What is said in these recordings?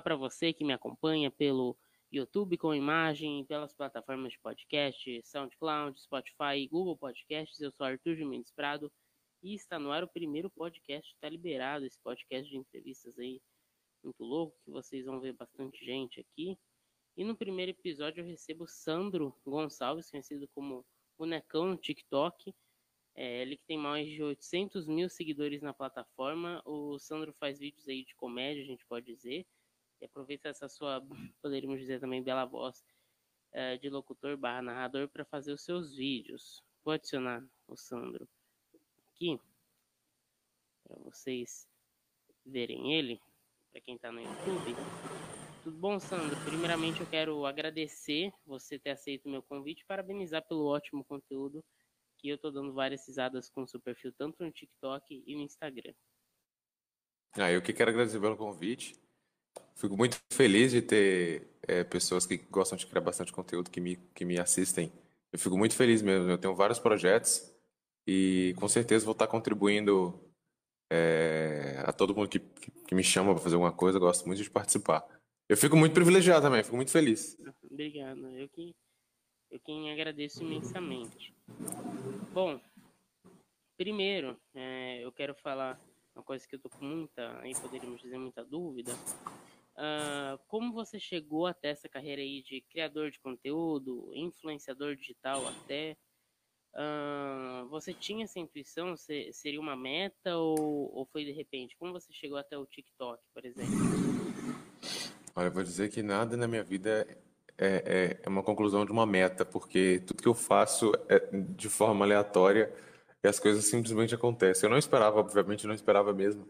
Para você que me acompanha pelo YouTube com imagem, pelas plataformas de podcast, SoundCloud, Spotify e Google Podcasts. Eu sou Arthur Mendes Prado e está no ar o primeiro podcast. Está liberado esse podcast de entrevistas aí muito louco, que vocês vão ver bastante gente aqui. E no primeiro episódio eu recebo Sandro Gonçalves, conhecido como Bonecão no TikTok. É, ele que tem mais de 800 mil seguidores na plataforma. O Sandro faz vídeos aí de comédia, a gente pode dizer. E aproveita essa sua, poderíamos dizer também, bela voz é, de locutor barra narrador para fazer os seus vídeos. Vou adicionar o Sandro aqui para vocês verem ele, para quem está no YouTube. Tudo bom, Sandro? Primeiramente eu quero agradecer você ter aceito o meu convite parabenizar pelo ótimo conteúdo que eu estou dando várias risadas com o seu perfil, tanto no TikTok e no Instagram. Ah, eu que quero agradecer pelo convite. Fico muito feliz de ter é, pessoas que gostam de criar bastante conteúdo que me, que me assistem. Eu fico muito feliz mesmo. Eu tenho vários projetos e com certeza vou estar contribuindo é, a todo mundo que, que, que me chama para fazer alguma coisa. Eu gosto muito de participar. Eu fico muito privilegiado também, fico muito feliz. Obrigado. Eu que, eu quem agradeço imensamente. Bom, primeiro, é, eu quero falar uma coisa que eu tô com muita, aí poderíamos dizer, muita dúvida. Uh, como você chegou até essa carreira aí de criador de conteúdo, influenciador digital até? Uh, você tinha essa intuição? Se, seria uma meta ou, ou foi de repente? Como você chegou até o TikTok, por exemplo? Olha, eu vou dizer que nada na minha vida é, é, é uma conclusão de uma meta, porque tudo que eu faço é de forma aleatória e as coisas simplesmente acontecem. Eu não esperava, obviamente, não esperava mesmo.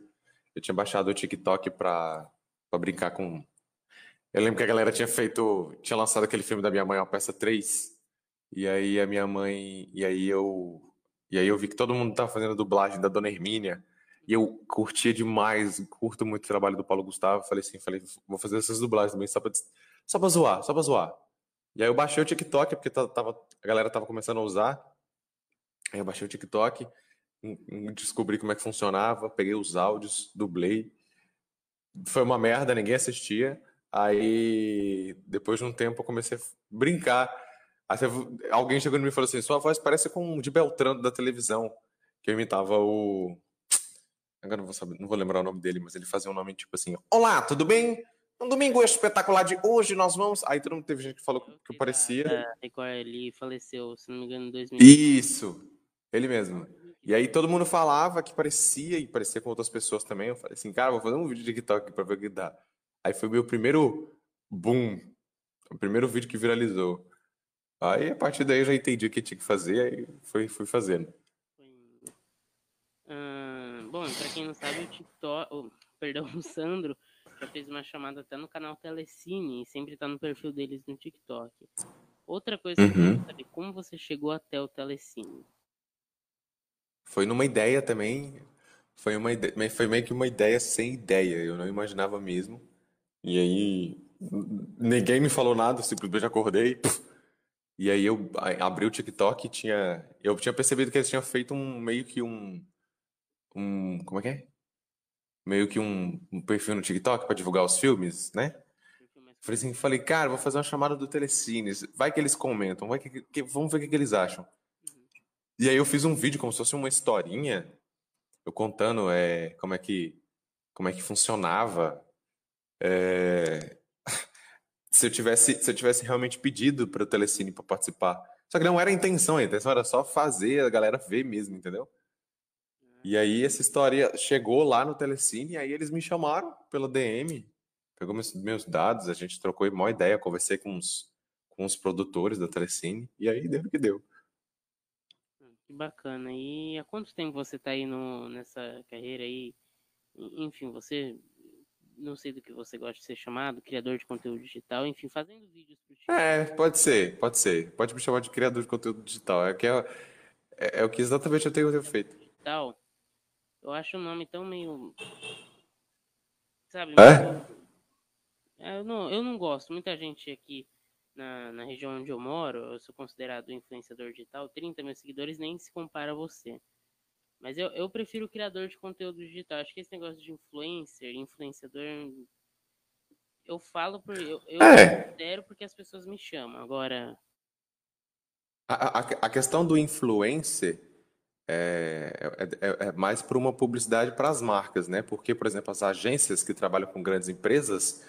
Eu tinha baixado o TikTok para brincar com. Eu lembro que a galera tinha feito. Tinha lançado aquele filme da minha mãe, a peça 3. E aí a minha mãe. E aí eu. E aí eu vi que todo mundo tava fazendo a dublagem da Dona Hermínia. E eu curtia demais, curto muito o trabalho do Paulo Gustavo. Falei assim, falei, vou fazer essas dublagens também só pra, só pra zoar, só pra zoar. E aí eu baixei o TikTok, porque tava, a galera tava começando a usar. Aí eu baixei o TikTok, descobri como é que funcionava, peguei os áudios, dublei. Foi uma merda, ninguém assistia. Aí, depois de um tempo, eu comecei a brincar. Até alguém chegou em mim e falou assim: sua voz parece com o de Beltrano da televisão. Que eu imitava o. Agora não vou, saber, não vou lembrar o nome dele, mas ele fazia um nome tipo assim: Olá, tudo bem? Um domingo espetacular de hoje nós vamos. Aí todo mundo teve gente que falou que eu parecia. Ele faleceu, se não me engano, em 2000. Isso! Ele mesmo. E aí todo mundo falava que parecia, e parecia com outras pessoas também. Eu falei assim, cara, vou fazer um vídeo de TikTok pra ver o que dá. Aí foi meu primeiro boom. O primeiro vídeo que viralizou. Aí a partir daí eu já entendi o que tinha que fazer, aí fui, fui fazendo. Hum, bom, pra quem não sabe, o TikTok. Oh, perdão, o Sandro já fez uma chamada até no canal Telecine e sempre tá no perfil deles no TikTok. Outra coisa que eu quero Uhum. saber, como você chegou até o Telecine? Foi numa ideia também. Foi uma ide- mas foi meio que uma ideia sem ideia. Eu não imaginava mesmo. E aí n- ninguém me falou nada, eu simplesmente acordei. E aí eu a- abri o TikTok e tinha. Eu tinha percebido que eles tinham feito um meio que um. Um. Como é que é? Meio que um, um perfil no TikTok para divulgar os filmes, né? Falei assim, falei, cara, vou fazer uma chamada do Telecine. Vai que eles comentam, vai que, que- vamos ver o que, que eles acham. E aí eu fiz um vídeo como se fosse uma historinha, eu contando é, como é que como é que funcionava. é, se eu tivesse se eu tivesse realmente pedido para o Telecine para participar. Só que não era a intenção, a intenção era só fazer a galera ver mesmo, entendeu? E aí essa história chegou lá no Telecine, e aí eles me chamaram pela DM, pegou meus, meus dados, a gente trocou uma ideia, conversei com os, com os produtores da Telecine, e aí deu o que deu. Que bacana. E há quanto tempo você tá aí no, nessa carreira aí? En- Enfim, você não sei do que você gosta de ser chamado, criador de conteúdo digital, enfim, fazendo vídeos pro TikTok. É, pode ser, pode ser. Pode me chamar de criador de conteúdo digital. É, que é, é, é o que exatamente eu tenho feito. Digital, eu acho o nome tão meio. Sabe? É? É, eu, não, eu não gosto. Muita gente aqui na, na região onde eu moro, eu sou considerado influenciador digital, 30 mil seguidores nem se compara a você. Mas eu, eu prefiro criador de conteúdo digital. Acho que esse negócio de influencer, influenciador, Eu falo por. Eu, eu É. considero porque as pessoas me chamam. Agora. A, a, a questão do influencer é, é, é- é mais para uma publicidade para as marcas, né? Porque, por exemplo, as agências que trabalham com grandes empresas,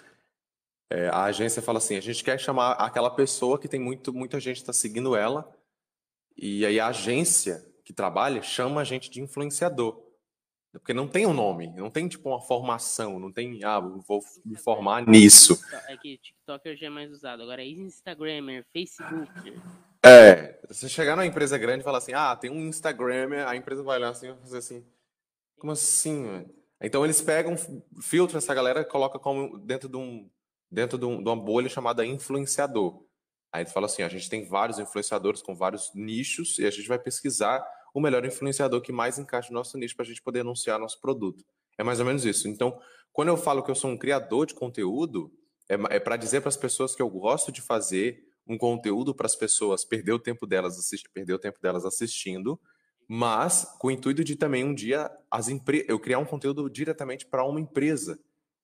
é, a agência fala assim: a gente quer chamar aquela pessoa que tem muito, muita gente está seguindo ela, e aí a agência que trabalha chama a gente de influenciador. Porque não tem um nome, não tem tipo uma formação, não tem, ah, vou me formar nisso. É que TikToker já é mais usado. Agora, Instagramer, Facebook. É, você chegar numa empresa grande e falar assim, ah, tem um Instagram, a empresa vai olhar assim e vai fazer assim, como assim? Então eles pegam, filtram essa galera colocam como dentro de um dentro de, um, de uma bolha chamada influenciador. Aí eles falam assim, a gente tem vários influenciadores com vários nichos e a gente vai pesquisar o melhor influenciador que mais encaixa no nosso nicho para a gente poder anunciar nosso produto. É mais ou menos isso. Então, quando eu falo que eu sou um criador de conteúdo, é, é para dizer para as pessoas que eu gosto de fazer um conteúdo para as pessoas perder o tempo delas assistir, perder o tempo delas assistindo, mas com o intuito de também um dia as eu criar um conteúdo diretamente para uma empresa,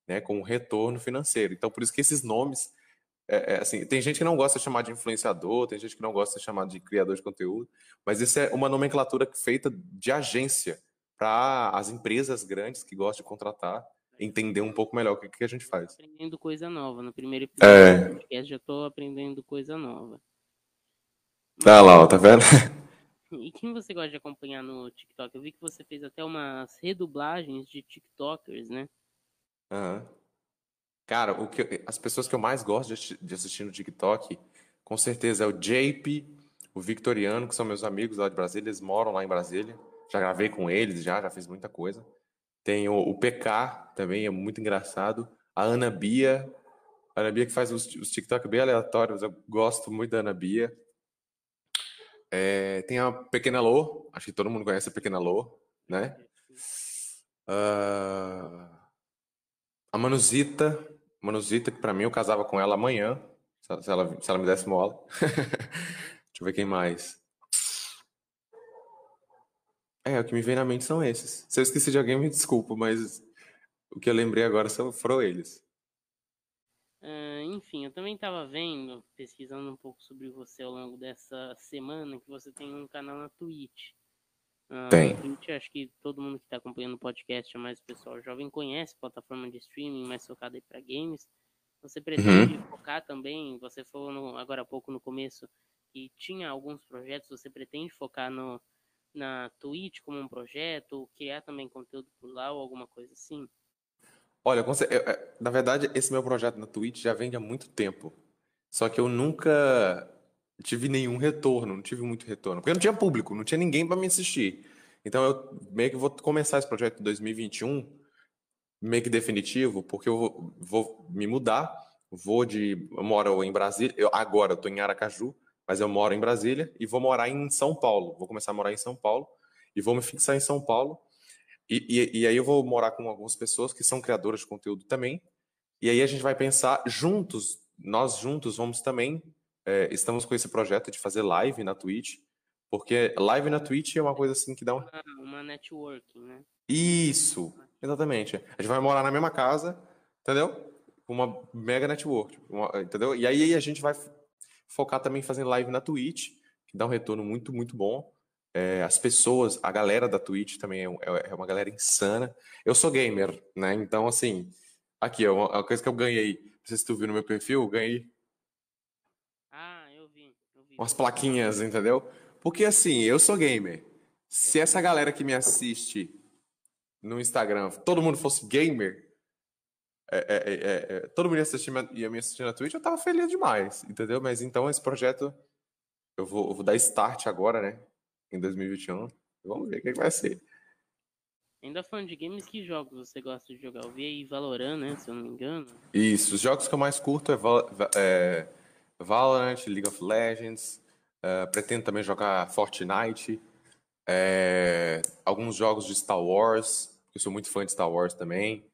né, com um retorno financeiro. Então, por isso que esses nomes é, é, assim, tem gente que não gosta de chamar de influenciador, tem gente que não gosta de chamar de criador de conteúdo, mas isso é uma nomenclatura feita de agência para as empresas grandes que gostam de contratar entender um pouco melhor o que, que a gente faz. Aprendendo coisa nova. No primeiro episódio é... do podcast já tô aprendendo coisa nova. Tá lá, ó, tá vendo? E quem você gosta de acompanhar no TikTok? Eu vi que você fez até umas redublagens de TikTokers, né? Aham. Cara, o que, as pessoas que eu mais gosto de, de assistir no TikTok, com certeza é o JP, o Victoriano, que são meus amigos lá de Brasília, eles moram lá em Brasília. Já gravei com eles, já, já fiz muita coisa. Tem o, o PK também, é muito engraçado. A Ana Bia, a Ana Bia que faz os, os TikTok bem aleatórios, eu gosto muito da Ana Bia. É, tem a Pequena Lô, acho que todo mundo conhece a Pequena Lô, né? Uh, a Manuzita, Manuzita, que para mim eu casava com ela amanhã, se ela, se ela me desse mola. Deixa eu ver quem mais. É, o que me vem na mente são esses. Se eu esqueci de alguém, me desculpa, mas o que eu lembrei agora foram eles. Uh, enfim, eu também estava vendo, pesquisando um pouco sobre você ao longo dessa semana, que você tem um canal na Twitch. Tem. Twitch, acho que todo mundo que está acompanhando o podcast, é mais o pessoal jovem, conhece plataforma de streaming mais focada para games. Você pretende uhum. focar também, você falou no, agora há pouco no começo que tinha alguns projetos, você pretende focar no, na Twitch como um projeto, criar também conteúdo por lá ou alguma coisa assim? Olha, na verdade, esse meu projeto na Twitch já vem há muito tempo. Só que eu nunca tive nenhum retorno, não tive muito retorno. Porque não tinha público, não tinha ninguém para me assistir. Então eu meio que vou começar esse projeto em 2021, meio que definitivo, porque eu vou, vou me mudar. Vou de. Eu moro em Brasília, eu, agora eu tô em Aracaju, mas eu moro em Brasília e vou morar em São Paulo. Vou começar a morar em São Paulo e vou me fixar em São Paulo. E, e, e, aí eu vou morar com algumas pessoas que são criadoras de conteúdo também. E aí a gente vai pensar juntos, nós juntos vamos também, é, estamos com esse projeto de fazer live na Twitch, porque live na Twitch é uma coisa assim que dá um... uma, uma networking, né? Isso, exatamente. A gente vai morar na mesma casa, entendeu? Uma mega network, uma, entendeu? E aí a gente vai focar também em fazer live na Twitch, que dá um retorno muito, muito bom. É, as pessoas, a galera da Twitch também é, é, é, uma galera insana. Eu sou gamer, né? Então, assim, aqui, ó, uma coisa que eu ganhei. Não sei se tu viu no meu perfil, eu ganhei. Ah, eu vi, eu vi. Umas plaquinhas, entendeu? Porque, assim, eu sou gamer. Se essa galera que me assiste no Instagram, todo mundo fosse gamer, é, é, é, é, todo mundo ia, assistir, ia me assistir na Twitch, eu tava feliz demais, entendeu? Mas então esse projeto eu vou, eu vou dar start agora, né? Em 2021. Vamos ver o que, que vai ser. Ainda falando de games, que jogos você gosta de jogar? Eu vi aí Valorant, né? Se eu não me engano. Isso, os jogos que eu mais curto é, é Valorant, League of Legends. Uh, pretendo também jogar Fortnite. É, alguns jogos de Star Wars. Eu sou muito fã de Star Wars também.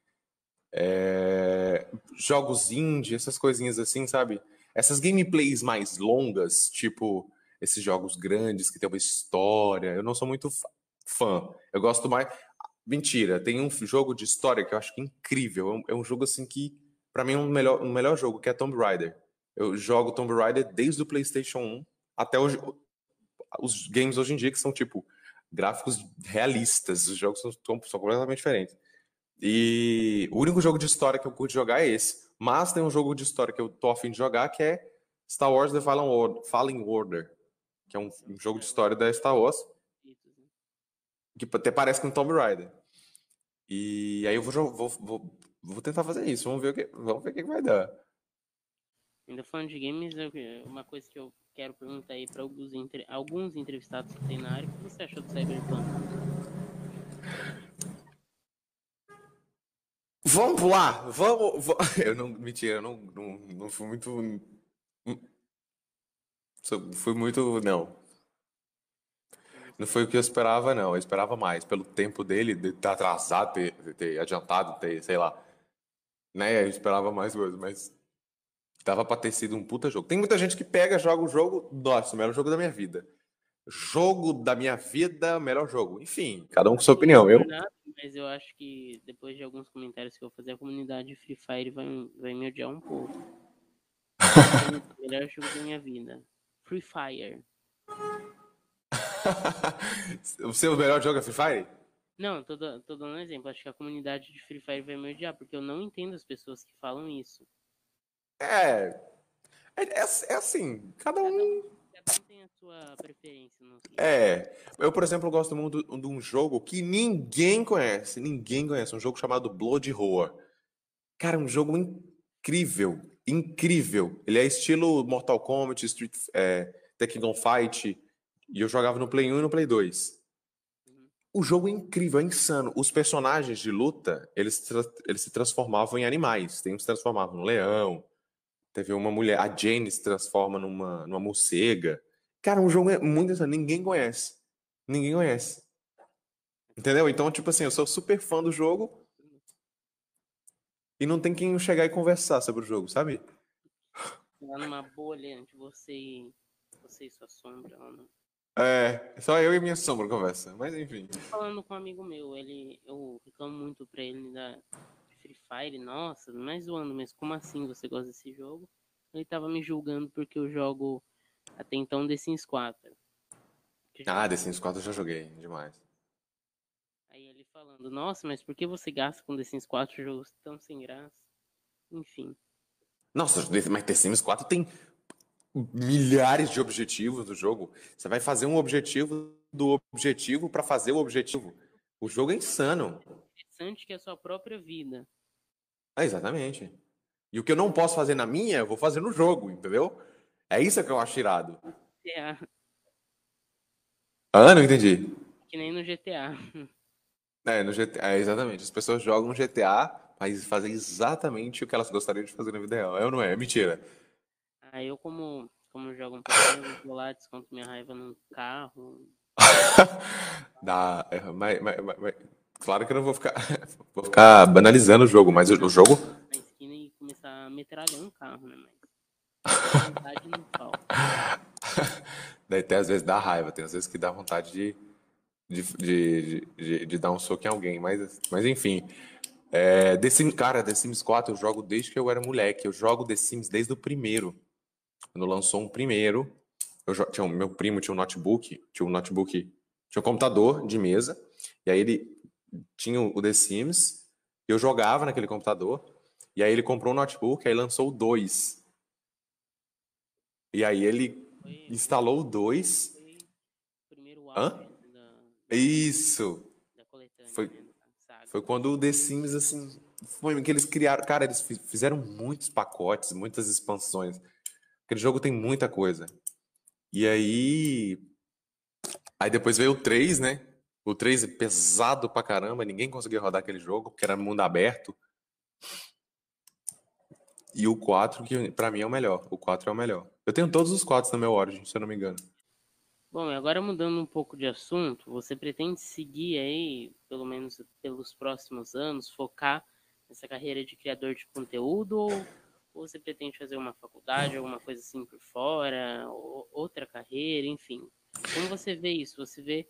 É, jogos indie, essas coisinhas assim, sabe? Essas gameplays mais longas, tipo esses jogos grandes que tem uma história, eu não sou muito fã. Eu gosto mais. Mentira, tem um jogo de história que eu acho que é incrível. É um, é jogo assim que para mim, um melhor, um melhor jogo, que é Tomb Raider. Eu jogo Tomb Raider desde o PlayStation 1 até hoje. Os games hoje em dia que são, tipo, gráficos realistas. Os jogos são, são completamente diferentes. E o único jogo de história que eu curto jogar é esse. Mas tem um jogo de história que eu tô afim de jogar que é Star Wars The Fallen Order, Fallen Order que é um, um, jogo de história da Star Wars. Que até parece com Tomb Raider. E aí eu vou, vou, vou, vou tentar fazer isso. Vamos ver o que, vamos ver o que vai dar. Ainda falando de games, uma coisa que eu quero perguntar aí para alguns, entre, alguns entrevistados que tem na área, o que você achou do Cyberpunk? Vamos lá, vamos, vamos. Eu não, mentira, eu não, não, não fui muito. Fui muito. Não. Não foi o que eu esperava, não. Eu esperava mais. Pelo tempo dele, de estar atrasado, ter, ter adiantado, ter, sei lá. Né? Eu esperava mais coisas, mas Dava pra ter sido um puta jogo. Tem muita gente que pega, joga o jogo, nossa, o melhor jogo da minha vida. Jogo da minha vida, melhor jogo. Enfim, cada um com sua opinião. Eu... Mas eu acho que depois de alguns comentários que eu vou fazer, a comunidade Free Fire vai, vai me odiar um pouco. melhor jogo da minha vida. Free Fire. o seu melhor jogo é Free Fire? Não, tô, tô dando um exemplo. Acho que a comunidade de Free Fire vai me odiar, porque eu não entendo as pessoas que falam isso. É, é, é, é assim, cada um. Cada um tem a sua preferência. No é, eu, por exemplo, gosto muito de um jogo que ninguém conhece, ninguém conhece, um jogo chamado Blood Roar. Cara, um jogo incrível, incrível. Ele é estilo Mortal Kombat, Street, é, Tekken Fight, e eu jogava no Play 1 e no Play 2. Uhum. O jogo é incrível, é insano. Os personagens de luta, eles, eles se transformavam em animais. Tem uns que se transformavam no leão, Teve uma mulher, a Jane se transforma numa, numa morcega. Cara, um jogo é muito interessante, ninguém conhece. Ninguém conhece. Entendeu? Então, tipo assim, eu sou super fã do jogo e não tem quem chegar e conversar sobre o jogo, sabe? Lá numa bolha entre você e, você e sua sombra. Lá É, só eu e minha sombra conversa, mas enfim. Falando com um amigo meu, ele, eu reclamo muito pra ele da, Free Fire, nossa, mais zoando, mas como assim você gosta desse jogo? Ele tava me julgando porque eu jogo até então The Sims 4. Ah, The Sims 4 eu já joguei demais. Aí ele falando, nossa, mas por que você gasta com The Sims 4 jogos tão sem graça? Enfim. Nossa, mas The Sims 4 tem milhares de objetivos do jogo. Você vai fazer um objetivo do objetivo para fazer o objetivo. O jogo é insano. Interessante que é a sua própria vida. É, exatamente. E o que eu não posso fazer na minha, eu vou fazer no jogo, entendeu? É isso que eu acho irado. GTA. Ah, não entendi. Que nem no GTA. É, no GTA, é, exatamente. As pessoas jogam GTA, mas fazem exatamente o que elas gostariam de fazer na vida real. É ou não é? É mentira. Ah, eu como, como jogo um pouquinho, vou lá, desconto minha raiva no carro. Dá, é, mas, mas, mas, Claro que eu não vou ficar, vou ficar banalizando o jogo, mas o, o jogo. Na esquina e começar a metralhar um carro, né? Mas. vontade não falta. Daí até às vezes dá raiva, tem às vezes que dá vontade de, de, de, de, de dar um soco em alguém, mas, mas enfim. É, The Sims, cara, The Sims 4 eu jogo desde que eu era moleque. Eu jogo The Sims desde o primeiro. Quando lançou um primeiro, eu tinha um, meu primo tinha um notebook, tinha um notebook, tinha um computador de mesa, e aí ele tinha o The Sims, eu jogava naquele computador, e aí ele comprou um notebook, aí lançou o 2. E aí ele instalou o 2. Hã? Isso! Foi, né, foi quando o The Sims, assim, foi que eles criaram. Cara, eles fizeram muitos pacotes, muitas expansões. Aquele jogo tem muita coisa. E aí. Aí depois veio o 3, né? O 3 é pesado pra caramba, ninguém conseguia rodar aquele jogo, porque era mundo aberto. E o 4, que pra mim é o melhor. O 4 é o melhor. Eu tenho todos os 4 no meu Origin, se eu não me engano. Bom, agora mudando um pouco de assunto, você pretende seguir aí, pelo menos pelos próximos anos, focar nessa carreira de criador de conteúdo ou, você pretende fazer uma faculdade, alguma coisa assim por fora, ou, outra carreira, enfim? Como você vê isso? Você vê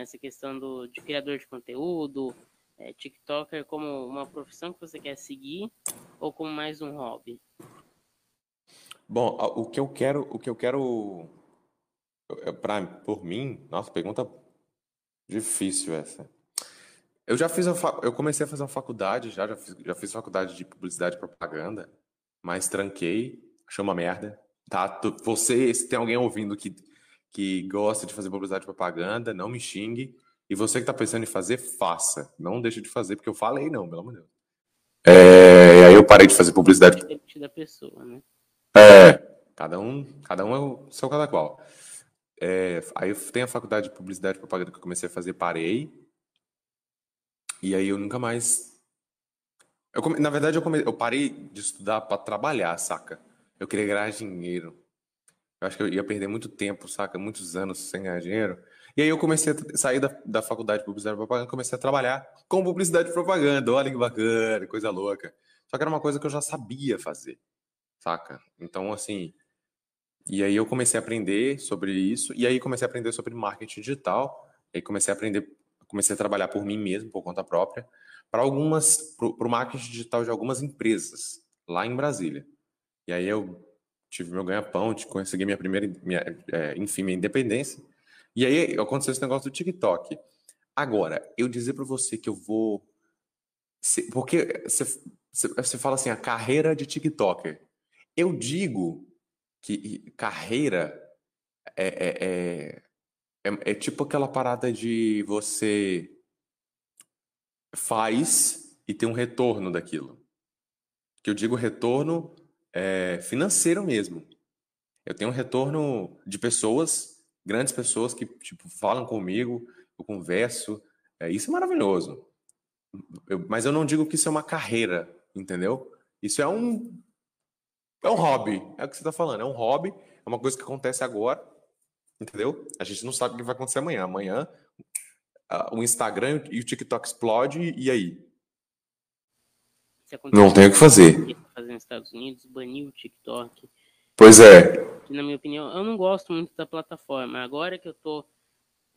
essa questão do, de criador de conteúdo, é, TikToker como uma profissão que você quer seguir, ou como mais um hobby? Bom, o que eu quero, o que eu quero para por mim, nossa, pergunta difícil essa. Eu já fiz eu comecei a fazer uma faculdade, já já fiz, já fiz faculdade de publicidade e propaganda, mas tranquei, achei uma merda. Tá, você, se tem alguém ouvindo que que gosta de fazer publicidade e propaganda, não me xingue. E você que está pensando em fazer, faça. Não deixe de fazer, porque eu falei não, pelo amor de Deus. É, aí eu parei de fazer publicidade. da pessoa, né? É, cada um, cada um é o seu cada qual. É, aí eu tenho a faculdade de publicidade e propaganda que eu comecei a fazer, parei. E aí eu nunca mais. Eu come... Na verdade, eu, come... eu parei de estudar para trabalhar, saca? Eu queria ganhar dinheiro. Eu acho que eu ia perder muito tempo, saca? Muitos anos sem ganhar dinheiro. E aí eu comecei a sair da, da faculdade de publicidade e propaganda, comecei a trabalhar com publicidade e propaganda. Olha que bacana, coisa louca. Só que era uma coisa que eu já sabia fazer, saca? Então, assim, e aí eu comecei a aprender sobre isso, e aí comecei a aprender sobre marketing digital, e aí comecei a aprender, comecei a trabalhar por mim mesmo, por conta própria, para algumas, para o marketing digital de algumas empresas, lá em Brasília. E aí eu tive meu ganha-pão, consegui minha primeira, minha, é, enfim, minha independência. E aí aconteceu esse negócio do TikTok. Agora, eu dizer para você que eu vou. Porque você, fala assim, a carreira de TikToker. Eu digo que carreira é, é, é, é, é tipo aquela parada de você faz e tem um retorno daquilo. Que eu digo retorno é, financeiro mesmo. Eu tenho um retorno de pessoas, grandes pessoas que tipo falam comigo, eu converso. É, isso é maravilhoso. Eu, mas eu não digo que isso é uma carreira, entendeu? Isso é um é um hobby, é o que você está falando, é um hobby, é uma coisa que acontece agora, entendeu? A gente não sabe o que vai acontecer amanhã. Amanhã o Instagram e o TikTok explode e aí? Não tem o que fazer. Fazer nos Estados Unidos, banir o TikTok. Pois é. Na minha opinião, eu não gosto muito da plataforma. Agora que eu tô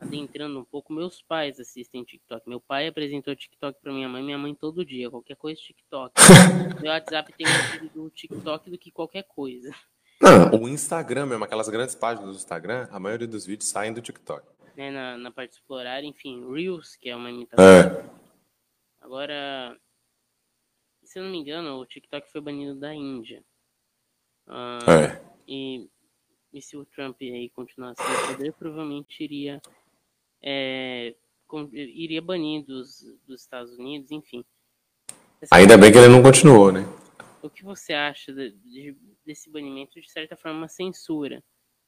adentrando um pouco, meus pais assistem TikTok. Meu pai apresentou TikTok para minha mãe, minha mãe todo dia, qualquer coisa TikTok. Meu WhatsApp tem mais do TikTok do que qualquer coisa. Não, o Instagram mesmo, aquelas grandes páginas do Instagram, a maioria dos vídeos saem do TikTok. É, na, na parte de explorar, enfim, Reels, que é uma imitação. É. Agora, se eu não me engano, o TikTok foi banido da Índia. Uh, é. E, e se o Trump aí continuasse no poder, provavelmente iria é, com, iria banir dos, dos Estados Unidos, enfim. Essa Ainda bem que ele não continuou, né? O que você acha de, de, desse banimento, de certa forma, uma censura?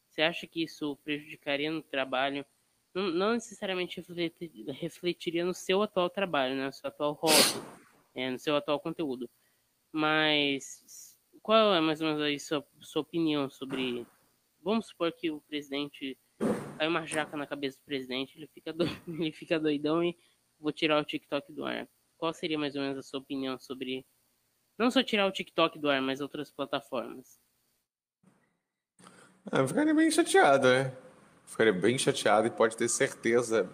Você acha que isso prejudicaria no trabalho? Não, não necessariamente refletir, refletiria no seu atual trabalho, né? no seu atual hobby, é, no seu atual conteúdo. Mas qual é mais ou menos a sua, sua opinião sobre. Vamos supor que o presidente cai uma jaca na cabeça do presidente, ele fica, do... ele fica doidão e vou tirar o TikTok do ar. Qual seria mais ou menos a sua opinião sobre. Não só tirar o TikTok do ar, mas outras plataformas? Ah, eu ficaria bem chateado, né? Ficaria bem chateado e pode ter certeza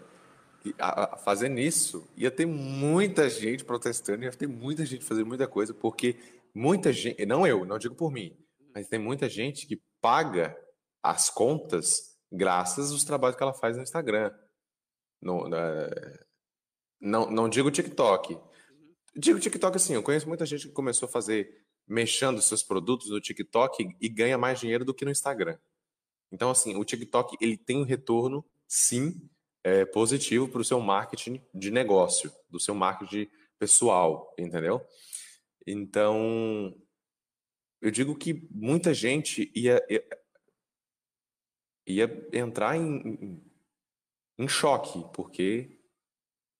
a, a, fazendo isso ia ter muita gente protestando, ia ter muita gente fazendo muita coisa, porque muita gente, não eu, não digo por mim, mas tem muita gente que paga as contas graças aos trabalhos que ela faz no Instagram. No, na, não, não digo TikTok. Digo TikTok assim, eu conheço muita gente que começou a fazer, mexendo seus produtos no TikTok e ganha mais dinheiro do que no Instagram. Então, assim, o TikTok ele tem um retorno, sim, é, positivo para o seu marketing de negócio, do seu marketing pessoal, entendeu? Então, eu digo que muita gente ia, ia entrar em, em choque, porque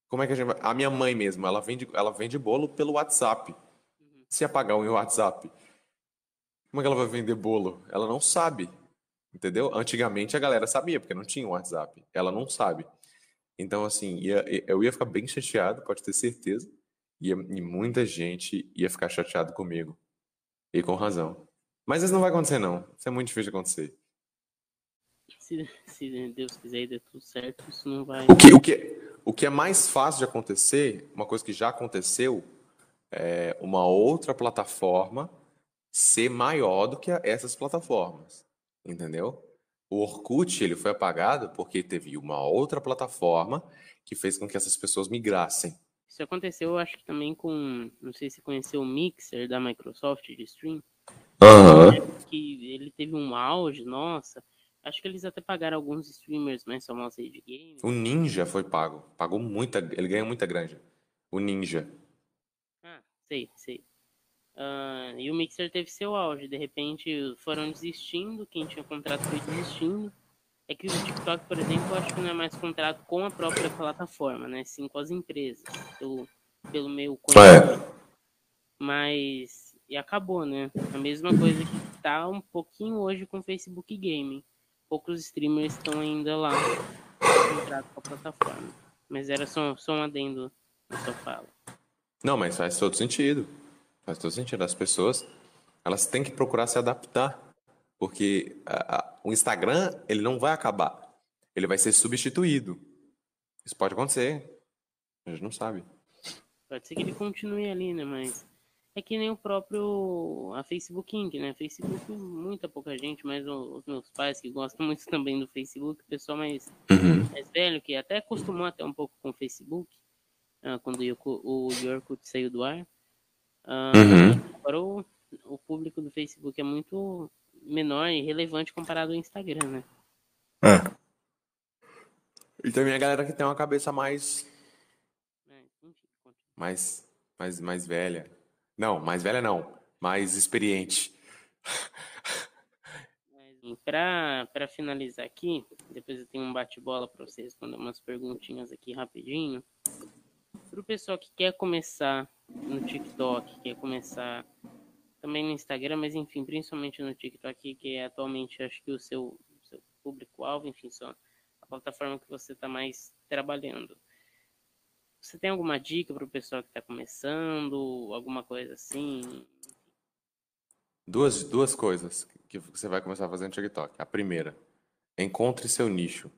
como é que a gente A minha mãe mesmo, ela vende, ela vende bolo pelo WhatsApp. Uhum. Se apagar o WhatsApp, como é que ela vai vender bolo? Ela não sabe, entendeu? Antigamente a galera sabia, porque não tinha o WhatsApp. Ela não sabe. Então, assim, ia, eu ia ficar bem chateado, pode ter certeza. Ia, e muita gente ia ficar chateado comigo. E com razão. Mas isso não vai acontecer, não. Isso é muito difícil de acontecer se, se Deus quiser e der tudo certo, isso não vai. O que, o, que, o que é mais fácil de acontecer, uma coisa que já aconteceu, é, uma outra plataforma ser maior do que essas plataformas, entendeu? O Orkut ele foi apagado porque teve uma outra plataforma que fez com que essas pessoas migrassem. Isso aconteceu, eu acho que também com, não sei se conheceu o Mixer da Microsoft de stream. Aham. Que ele teve um auge, nossa. Acho que eles até pagaram alguns streamers mais famosos aí de game. O Ninja foi pago. Pagou muita. Ele ganha muita grande. O Ninja. Ah, sei, sei. Ah, e o Mixer teve seu auge. De repente foram desistindo. Quem tinha contrato foi desistindo. É que o TikTok, por exemplo, eu acho que não é mais contrato com a própria plataforma, né? Sim com as empresas. Pelo, pelo meu conhecimento. Mas. E acabou, né? A mesma coisa que tá um pouquinho hoje com o Facebook Gaming. Poucos streamers estão ainda lá. Contrato com a plataforma. Mas era só, só um adendo na sua fala. Não, mas faz todo sentido. Faz todo sentido. As pessoas, elas têm que procurar se adaptar. Porque a- a- o Instagram, ele não vai acabar. Ele vai ser substituído. Isso pode acontecer. A gente não sabe. Pode ser que ele continue ali, né? Mas é que nem o próprio a Facebook Inc, né? Facebook, muita pouca gente, mas os meus pais que gostam muito também do Facebook, o pessoal mais, mais velho, que até acostumou até um pouco com o Facebook, ah, quando o o Yorkut saiu do ar. Uhum. Agora o, o público do Facebook é muito menor e relevante comparado ao Instagram, né? E também a galera que tem uma cabeça mais continua. mais, mais, mais velha. Não, mais velha não, mais experiente. Pra, pra finalizar aqui, depois eu tenho um bate-bola pra vocês responder umas perguntinhas aqui rapidinho. Pro pessoal que quer começar no TikTok, quer começar também no Instagram, mas enfim, principalmente no TikTok, que é atualmente acho que o seu, seu público-alvo, enfim, só a plataforma que você está mais trabalhando. Você tem alguma dica pro pessoal que está começando, alguma coisa assim? Duas, duas coisas que você vai começar a fazer no TikTok. A primeira, encontre seu nicho.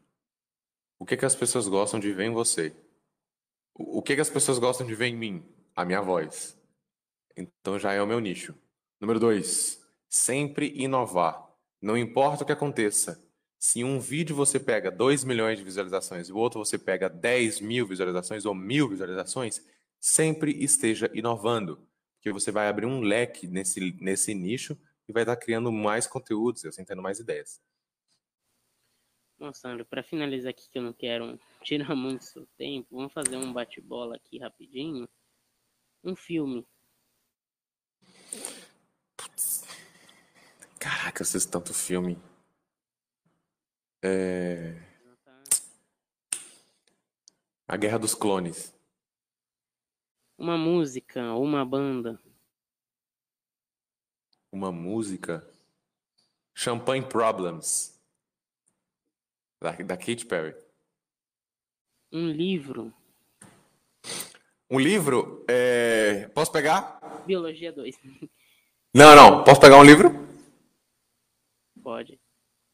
O que que as pessoas gostam de ver em você? O o que que as pessoas gostam de ver em mim? A minha voz. Então já é o meu nicho. Número dois, sempre inovar. Não importa o que aconteça. Se um vídeo você pega 2 milhões de visualizações e o outro você pega 10 mil visualizações ou mil visualizações, sempre esteja inovando. Porque você vai abrir um leque nesse, nesse nicho e vai estar criando mais conteúdos, e assim tendo mais ideias. Bom, Sandro, para finalizar aqui, que eu não quero tirar muito seu tempo, vamos fazer um bate-bola aqui rapidinho. Um filme. Caraca, eu assisto tanto filme. É... A Guerra dos Clones. Uma música ou uma banda. Uma música. Champagne Problems. Da, da Katy Perry. Um livro. Um livro. é, Posso pegar? Biologia 2. Não, não. Posso pegar um livro? Pode.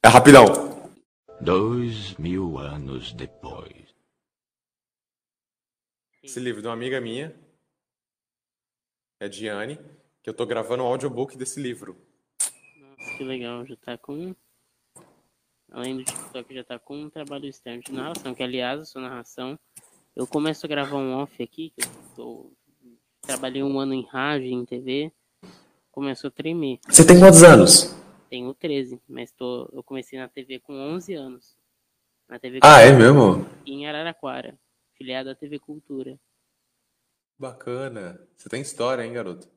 É rapidão. Dois mil anos depois. Esse livro de uma amiga minha. É Diane. Que eu tô gravando o audiobook desse livro. Nossa, que legal. Já tá com. Além do TikTok, já tá com um trabalho externo de narração. Que, aliás, a sua narração. Eu começo a gravar um off aqui. Que eu tô... trabalhei um ano em rádio em TV. Começou a tremer. Você tem quantos anos? Tenho 13, mas tô, eu comecei na TV com 11 anos. Na TV Ah, é mesmo? em Araraquara, filiada à TV Cultura. Bacana. Você tem história, hein, garoto?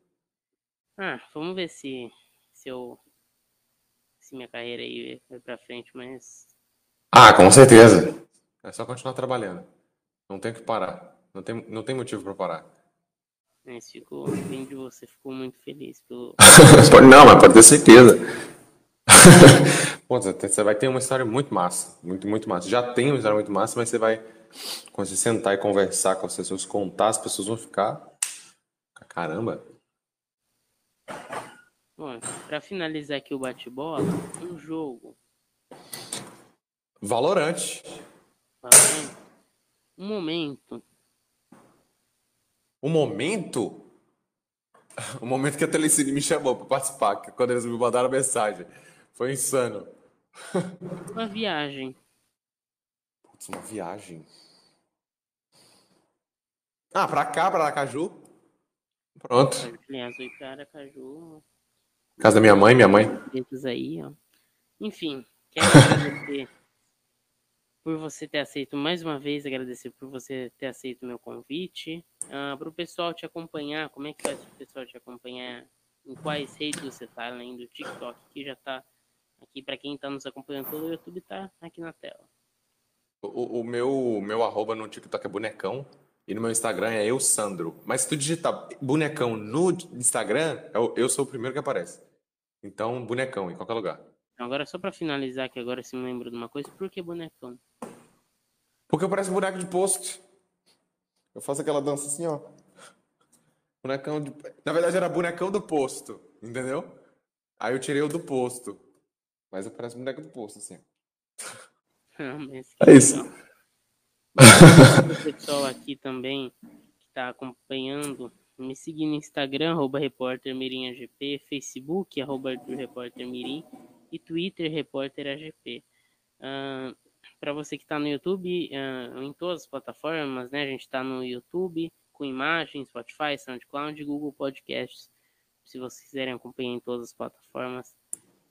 Ah, vamos ver se, se eu. Se minha carreira aí vai pra frente, mas. Ah, com certeza. É só continuar trabalhando. Não tem que parar. Não tem, não tem motivo pra parar. mas ficou bem de você, ficou muito feliz pelo. Não, mas pode ter certeza. Pô, você vai ter uma história muito massa. Muito, muito massa. Já tem uma história muito massa, mas você vai. Quando você sentar e conversar com as pessoas, contar, as pessoas vão ficar. Caramba. Bom, pra finalizar aqui o bate-bola, um jogo. Valorante. Valorant, Um momento. O momento. O momento que a Telecine me chamou para participar, quando eles me mandaram a mensagem. Foi insano. Uma viagem. Putz, uma viagem. Ah, pra cá, pra Aracaju? Pronto. Pra Aracaju. Casa da minha mãe, minha mãe. Aí, ó. Enfim, quero agradecer por você ter aceito mais uma vez, agradecer por você ter aceito o meu convite. Uh, para o pessoal te acompanhar, como é que faz para o pessoal te acompanhar? Em quais redes você está, além do TikTok, que já está aqui para quem está nos acompanhando pelo YouTube, está aqui na tela. O, o meu, meu arroba no TikTok é bonecão e no meu Instagram é eu, Sandro. Mas se tu digitar bonecão no Instagram, eu, eu sou o primeiro que aparece. Então, bonecão em qualquer lugar. Agora, só para finalizar, que agora se me lembro de uma coisa, por que bonecão? Porque eu pareço boneco de posto. Eu faço aquela dança assim, ó. Bonecão de. Na verdade, era bonecão do posto, entendeu? Aí eu tirei o do posto. Mas eu pareço boneco do posto, assim. é isso. O pessoal aqui também que está acompanhando, me seguir no Instagram, arroba repórtermirimagp, Facebook, arroba repórtermirim e Twitter, repórteragp. Uh, para você que está no YouTube, uh, em todas as plataformas, né? A gente está no YouTube com imagens, Spotify, SoundCloud, Google Podcasts. Se vocês quiserem acompanhar em todas as plataformas,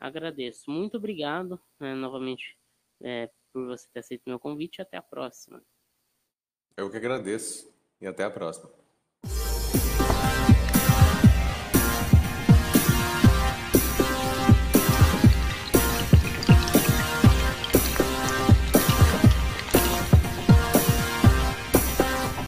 agradeço. Muito obrigado né, novamente é, por você ter aceito meu convite. Até a próxima. Eu que agradeço e até a próxima.